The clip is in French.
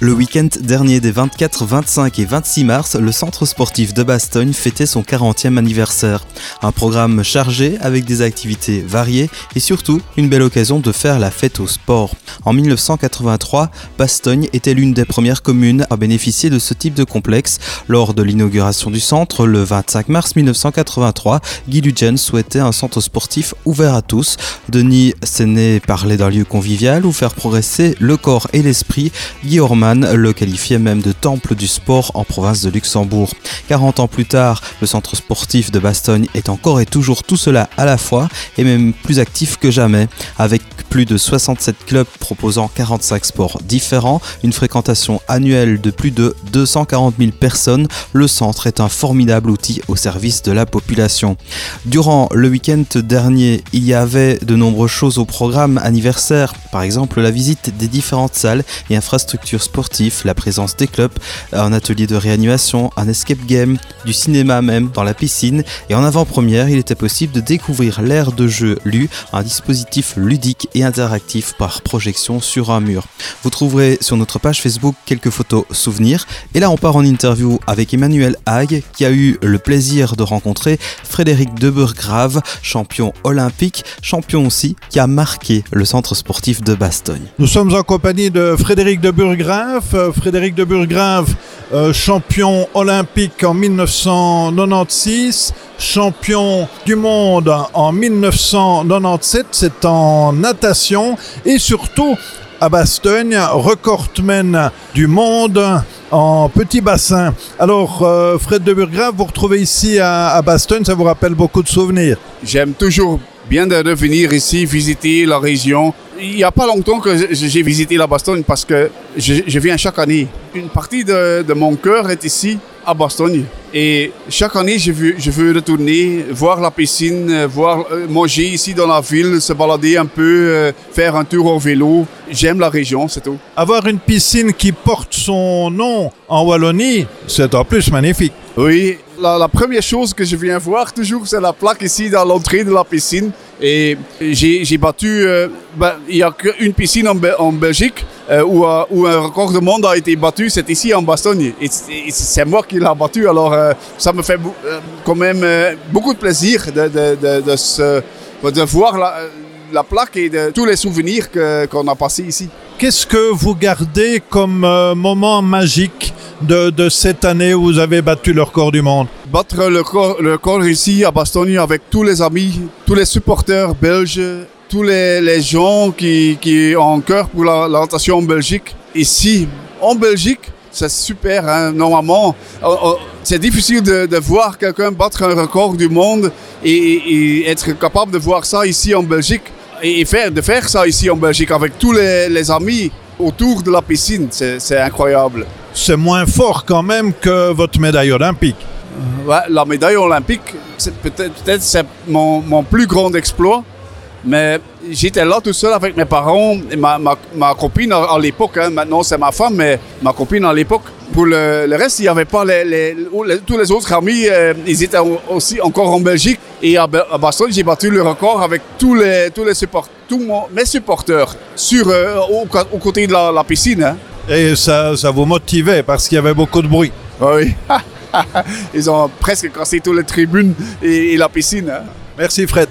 Le week-end dernier des 24, 25 et 26 mars, le centre sportif de Bastogne fêtait son 40e anniversaire. Un programme chargé avec des activités variées et surtout une belle occasion de faire la fête au sport. En 1983, Bastogne était l'une des premières communes à bénéficier de ce type de complexe. Lors de l'inauguration du centre, le 25 mars 1983, Guy Lugen souhaitait un centre sportif ouvert à tous. Denis Séné parlait d'un lieu convivial où faire progresser le corps et l'esprit. Guy le qualifiait même de temple du sport en province de Luxembourg. 40 ans plus tard, le centre sportif de Bastogne est encore et toujours tout cela à la fois et même plus actif que jamais. Avec plus de 67 clubs proposant 45 sports différents, une fréquentation annuelle de plus de 240 000 personnes, le centre est un formidable outil au service de la population. Durant le week-end dernier, il y avait de nombreuses choses au programme anniversaire, par exemple la visite des différentes salles et infrastructures sportives, la présence des clubs, un atelier de réanimation, un escape game, du cinéma même dans la piscine et en avant-première, il était possible de découvrir l'aire de jeu LU, un dispositif ludique interactif par projection sur un mur. Vous trouverez sur notre page Facebook quelques photos souvenirs. Et là, on part en interview avec Emmanuel Hague, qui a eu le plaisir de rencontrer Frédéric Deburgrave, champion olympique, champion aussi, qui a marqué le centre sportif de Bastogne. Nous sommes en compagnie de Frédéric Deburgrave. Frédéric Deburgrave, euh, champion olympique en 1996, champion du monde en 1997, c'est en natation et surtout à Bastogne, recordman du monde en petit bassin. Alors, euh, Fred de Burgrave, vous retrouvez ici à, Bastogne, ça vous rappelle beaucoup de souvenirs J'aime toujours bien de revenir ici, visiter la région. Il n'y a pas longtemps que j'ai visité la Bastogne parce que je, viens chaque année. Une partie de, de mon cœur est ici à Bastogne. Et chaque année, je veux, je veux retourner, voir la piscine, voir euh, manger ici dans la ville, se balader un peu, euh, faire un tour au vélo. J'aime la région, c'est tout. Avoir une piscine qui porte son nom en Wallonie, c'est en plus magnifique. Oui, la, première chose que je viens voir toujours, c'est la plaque ici dans l'entrée de la piscine. Et j'ai battu, euh, ben, il n'y a qu'une piscine en, Belgique euh, où, euh, où, un record de monde a été battu, c'est ici en Bastogne. C'est moi qui l'ai battu, alors ça me fait quand même beaucoup de plaisir de, voir la, la plaque et de tous les souvenirs qu'on a passés ici. Qu'est-ce que vous gardez comme moment magique de, cette année où vous avez battu le record du monde Battre le record, ici à Bastogne avec tous les amis, tous les supporters belges, tous les, gens qui, ont cœur pour la, la natation en Belgique. Ici, en Belgique, c'est super. Hein? Normalement, c'est difficile de, voir quelqu'un battre un record du monde et, être capable de voir ça ici en Belgique et de faire ça ici en Belgique avec tous les amis autour de la piscine. C'est incroyable. C'est moins fort quand même que votre médaille olympique. Ouais, la médaille olympique, c'est peut-être peut c'est mon, mon plus grand exploit. Mais j'étais là tout seul avec mes parents et ma, ma, ma copine à, l'époque. Hein, maintenant, c'est ma femme, mais ma copine à l'époque. Pour le, le, reste, il n'y avait pas les, les, tous les autres amis. Euh, ils étaient aussi encore en Belgique. Et à, à j'ai battu le record avec tous les, tous les supporters, tous mes supporters sur, euh, au, côté de la, la piscine. Hein. Et ça, ça vous motivait parce qu'il y avait beaucoup de bruit. Oui. Ils ont presque cassé toutes les tribunes et, et la piscine. Hein. Merci Fred.